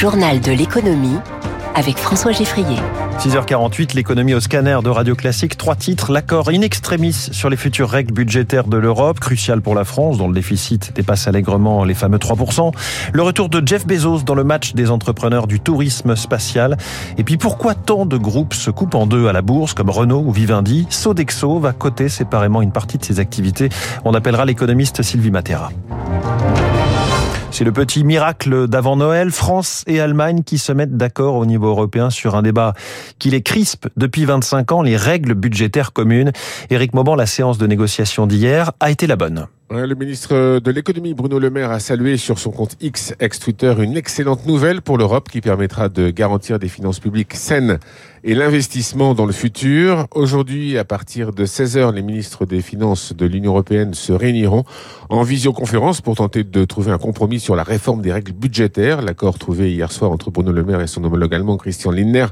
journal de l'économie avec François Geffrier. 6h48, l'économie au scanner de Radio Classique. Trois titres. L'accord in extremis sur les futures règles budgétaires de l'Europe, crucial pour la France, dont le déficit dépasse allègrement les fameux 3%. Le retour de Jeff Bezos dans le match des entrepreneurs du tourisme spatial. Et puis pourquoi tant de groupes se coupent en deux à la bourse, comme Renault ou Vivendi? Sodexo va coter séparément une partie de ses activités. On appellera l'économiste Sylvie Matera. C'est le petit miracle d'avant Noël, France et Allemagne qui se mettent d'accord au niveau européen sur un débat qui les crispe depuis 25 ans, les règles budgétaires communes. Éric Mauban, la séance de négociation d'hier a été la bonne. Le ministre de l'économie Bruno Le Maire a salué sur son compte X ex-Twitter une excellente nouvelle pour l'Europe qui permettra de garantir des finances publiques saines et l'investissement dans le futur. Aujourd'hui, à partir de 16h, les ministres des Finances de l'Union européenne se réuniront en visioconférence pour tenter de trouver un compromis sur la réforme des règles budgétaires. L'accord trouvé hier soir entre Bruno Le Maire et son homologue allemand Christian Lindner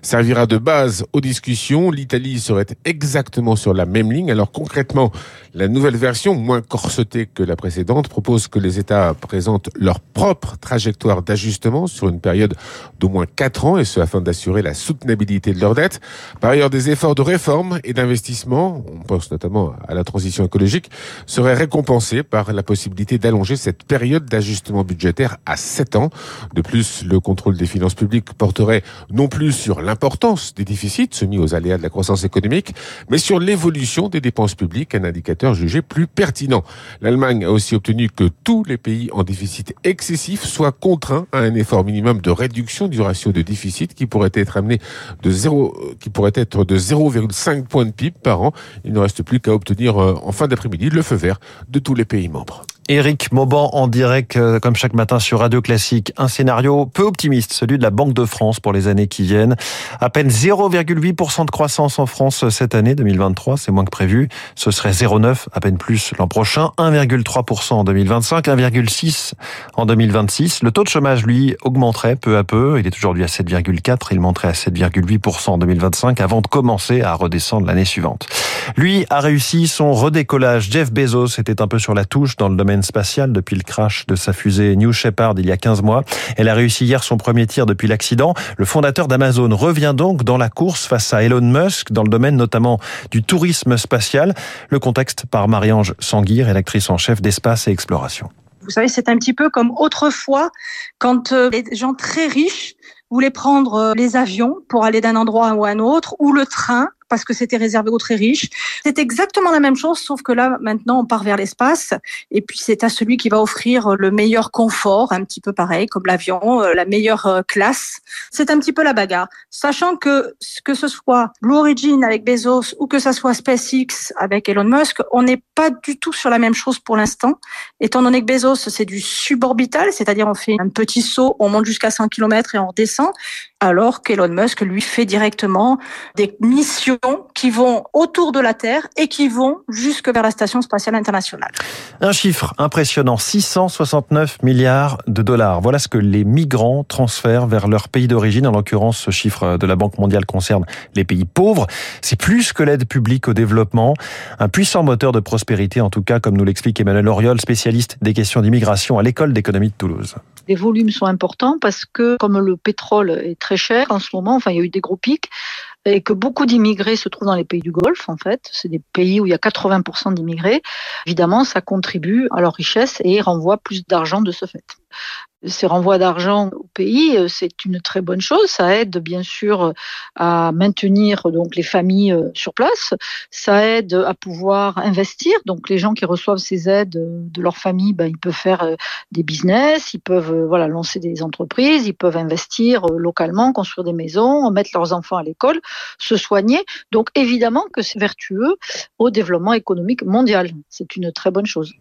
servira de base aux discussions. L'Italie serait exactement sur la même ligne. Alors concrètement, la nouvelle version, moins corsetée que la précédente, propose que les États présentent leur propre trajectoire d'ajustement sur une période d'au moins 4 ans, et ce afin d'assurer la soutenabilité de leurs dettes. Par ailleurs, des efforts de réforme et d'investissement, on pense notamment à la transition écologique, seraient récompensés par la possibilité d'allonger cette période d'ajustement budgétaire à 7 ans. De plus, le contrôle des finances publiques porterait non plus sur l'importance des déficits soumis aux aléas de la croissance économique, mais sur l'évolution des dépenses publiques, un indicateur jugé plus pertinent. L'Allemagne a aussi obtenu que tous les pays en déficit excessif soient contraints à un effort minimum de réduction du ratio de déficit qui pourrait être amené de 0, qui pourrait être de 0,5 points de PIB par an. Il ne reste plus qu'à obtenir euh, en fin d'après-midi le feu vert de tous les pays membres. Éric Mauban en direct, euh, comme chaque matin sur Radio Classique. Un scénario peu optimiste, celui de la Banque de France pour les années qui viennent. À peine 0,8% de croissance en France cette année 2023, c'est moins que prévu. Ce serait 0,9, à peine plus l'an prochain. 1,3% en 2025, 1,6 en 2026. Le taux de chômage, lui, augmenterait peu à peu. Il est aujourd'hui à 7,4, il monterait à 7,8% en 2025 avant de commencer à redescendre l'année suivante. Lui a réussi son redécollage. Jeff Bezos était un peu sur la touche dans le domaine spatial depuis le crash de sa fusée New Shepard il y a 15 mois. Elle a réussi hier son premier tir depuis l'accident. Le fondateur d'Amazon revient donc dans la course face à Elon Musk dans le domaine notamment du tourisme spatial. Le contexte par Marie-Ange Sanguir, rédactrice en chef d'Espace et Exploration. Vous savez, c'est un petit peu comme autrefois quand euh, les gens très riches voulaient prendre euh, les avions pour aller d'un endroit ou à un autre ou le train parce que c'était réservé aux très riches. C'est exactement la même chose, sauf que là, maintenant, on part vers l'espace. Et puis, c'est à celui qui va offrir le meilleur confort, un petit peu pareil, comme l'avion, euh, la meilleure euh, classe. C'est un petit peu la bagarre. Sachant que, que ce soit Blue Origin avec Bezos ou que ce soit SpaceX avec Elon Musk, on n'est pas du tout sur la même chose pour l'instant. Étant donné que Bezos, c'est du suborbital, c'est-à-dire on fait un petit saut, on monte jusqu'à 100 km et on redescend alors qu'Elon Musk, lui, fait directement des missions qui vont autour de la Terre et qui vont jusque vers la Station spatiale internationale. Un chiffre impressionnant, 669 milliards de dollars. Voilà ce que les migrants transfèrent vers leur pays d'origine. En l'occurrence, ce chiffre de la Banque mondiale concerne les pays pauvres. C'est plus que l'aide publique au développement. Un puissant moteur de prospérité, en tout cas, comme nous l'explique Emmanuel Oriol, spécialiste des questions d'immigration à l'école d'économie de Toulouse. Les volumes sont importants parce que, comme le pétrole est très cher en ce moment, enfin, il y a eu des gros pics, et que beaucoup d'immigrés se trouvent dans les pays du Golfe, en fait. C'est des pays où il y a 80% d'immigrés. Évidemment, ça contribue à leur richesse et renvoie plus d'argent de ce fait ces renvois d'argent au pays, euh, c'est une très bonne chose. Ça aide bien sûr à maintenir donc les familles euh, sur place. Ça aide à pouvoir investir. Donc les gens qui reçoivent ces aides de leur famille, ben, ils peuvent faire euh, des business, ils peuvent voilà lancer des entreprises, ils peuvent investir localement, construire des maisons, mettre leurs enfants à l'école, se soigner. Donc évidemment que c'est vertueux au développement économique mondial. C'est une très bonne chose.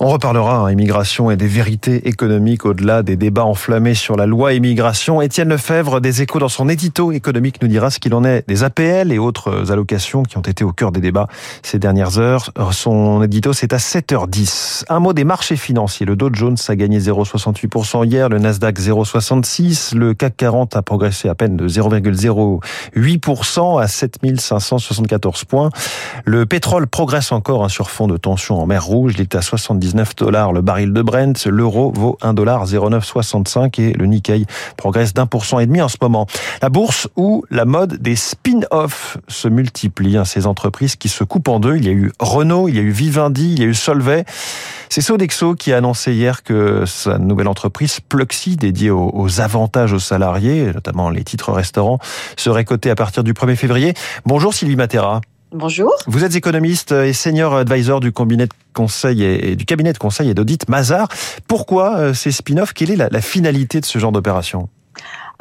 On reparlera hein, immigration et des vérités économiques au-delà des débats enflammés sur la loi immigration. Étienne Lefebvre des Échos dans son édito économique nous dira ce qu'il en est des APL et autres allocations qui ont été au cœur des débats ces dernières heures. Son édito c'est à 7h10. Un mot des marchés financiers. Le Dow Jones a gagné 0,68% hier, le Nasdaq 0,66, le CAC 40 a progressé à peine de 0,08% à 7574 points. Le pétrole progresse encore hein, sur fond de tension en mer Rouge, il est à 70 79 dollars le baril de Brent. L'euro vaut 1 dollar 0,965 et le Nikkei progresse d'un pour cent et demi en ce moment. La bourse où la mode des spin-offs se multiplie. Hein, ces entreprises qui se coupent en deux. Il y a eu Renault, il y a eu Vivendi, il y a eu Solvay. C'est Sodexo qui a annoncé hier que sa nouvelle entreprise Pluxy, dédiée aux, avantages aux salariés, notamment les titres restaurants, serait cotée à partir du 1er février. Bonjour Sylvie Matera. Bonjour. Vous êtes économiste et senior advisor du cabinet de conseil et, du cabinet de conseil et d'audit Mazar. Pourquoi euh, ces spin-offs? Quelle est la finalité de ce genre d'opération?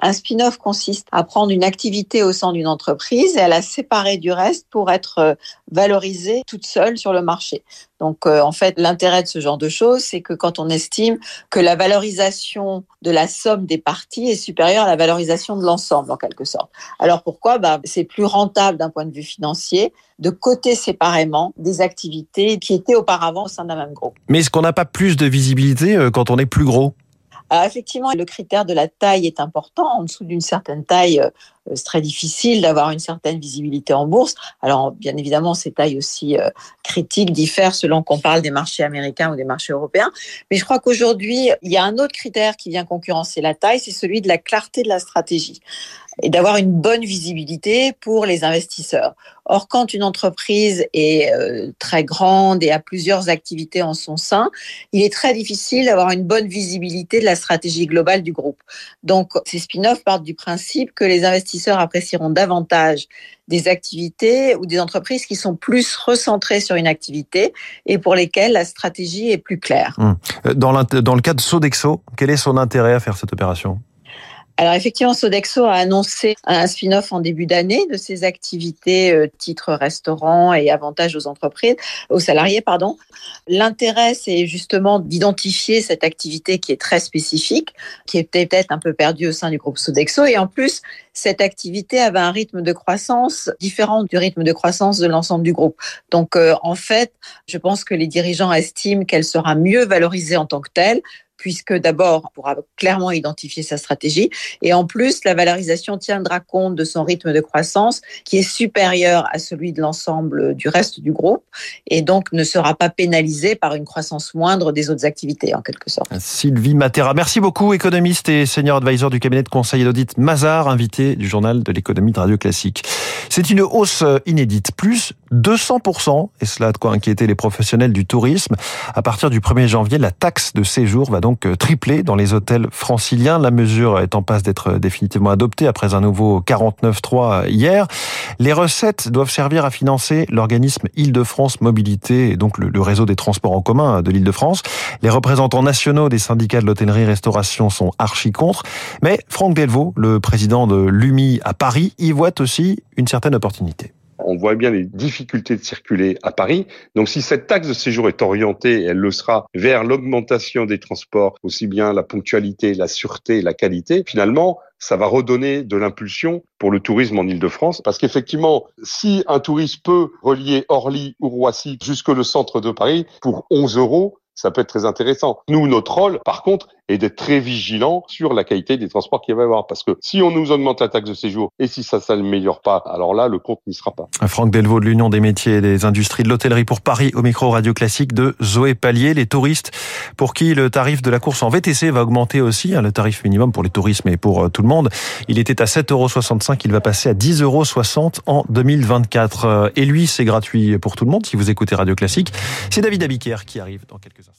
Un spin-off consiste à prendre une activité au sein d'une entreprise et à la séparer du reste pour être euh, valorisée toute seule sur le marché. Donc, euh, en fait, l'intérêt de ce genre de choses, c'est que quand on estime que la valorisation de la somme des parties est supérieure à la valorisation de l'ensemble, en quelque sorte. Alors pourquoi? Bah, C'est plus rentable d'un point de vue financier de coter séparément des activités qui étaient auparavant au sein d'un même groupe. Mais est-ce qu'on n'a pas plus de visibilité euh, quand on est plus gros? Effectivement, le critère de la taille est important. En dessous d'une certaine taille, euh, c'est très difficile d'avoir une certaine visibilité en bourse. Alors, bien évidemment, ces tailles aussi euh, critiques diffèrent selon qu'on parle des marchés américains ou des marchés européens. Mais je crois qu'aujourd'hui, il y a un autre critère qui vient concurrencer la taille, c'est celui de la clarté de la stratégie et d'avoir une bonne visibilité pour les investisseurs. Or, quand une entreprise est euh, très grande et a plusieurs activités en son sein, il est très difficile d'avoir une bonne visibilité de la stratégie globale du groupe. Donc, ces spin-offs partent du principe que les investisseurs apprécieront davantage des activités ou des entreprises qui sont plus recentrées sur une activité et pour lesquelles la stratégie est plus claire. Hum. Euh, dans le cas de Sodexo, quel est son intérêt à faire cette opération? Alors effectivement, Sodexo a annoncé un spin-off en début d'année de ses activités euh, titres restaurants et avantages aux entreprises, aux salariés, pardon. L'intérêt, c'est justement d'identifier cette activité qui est très spécifique, qui était peut-être un peu perdue au sein du groupe Sodexo, et en plus, cette activité avait un rythme de croissance différent du rythme de croissance de l'ensemble du groupe. Donc, euh, en fait, je pense que les dirigeants estiment qu'elle sera mieux valorisée en tant que telle puisque d'abord, on pourra clairement identifier sa stratégie, et en plus, la valorisation tiendra compte de son rythme de croissance qui est supérieur à celui de l'ensemble du reste du groupe, et donc ne sera pas pénalisé par une croissance moindre des autres activités, en quelque sorte. Sylvie Matera, merci beaucoup, économiste et senior advisor du cabinet de conseil et d'audit Mazar, invité du journal de l'économie de Radio Classique. C'est une hausse inédite, plus 200%, et cela a de quoi inquiéter les professionnels du tourisme. À partir du 1er janvier, la taxe de séjour va donc euh, triplé dans les hôtels franciliens. La mesure est en passe d'être définitivement adoptée après un nouveau 49.3 hier. Les recettes doivent servir à financer l'organisme Île-de-France Mobilité et donc le, réseau des transports en commun de l'Île-de-France. Les représentants nationaux des syndicats de l'hôtellerie-restauration sont archi contre. Mais Franck Delvaux, le président de l'UMI à Paris, y voit aussi une certaine opportunité on voit bien les difficultés de circuler à Paris. Donc si cette taxe de séjour est orientée, elle le sera, vers l'augmentation des transports, aussi bien la ponctualité, la sûreté, la qualité, finalement, ça va redonner de l'impulsion pour le tourisme en Ile-de-France. Parce qu'effectivement, si un touriste peut relier Orly ou Roissy jusque le centre de Paris pour 11 euros, ça peut être très intéressant. Nous, notre rôle, par contre, est d'être très vigilant sur la qualité des transports qu'il va y avoir. Parce que si on nous augmente la taxe de séjour et si ça ne s'améliore pas, alors là, le compte n'y sera pas. Franck Delvaux de l'Union des métiers et des industries de l'hôtellerie pour Paris au micro radio classique de Zoé Pallier. Les touristes pour qui le tarif de la course en VTC va augmenter aussi, hein, le tarif minimum pour les tourismes et pour euh, tout le monde. Il était à 7,65 euros, il va passer à 10,60 euros en 2024. Euh, et lui, c'est gratuit pour tout le monde si vous écoutez Radio Classique. C'est David Abiker qui arrive dans quelques instants.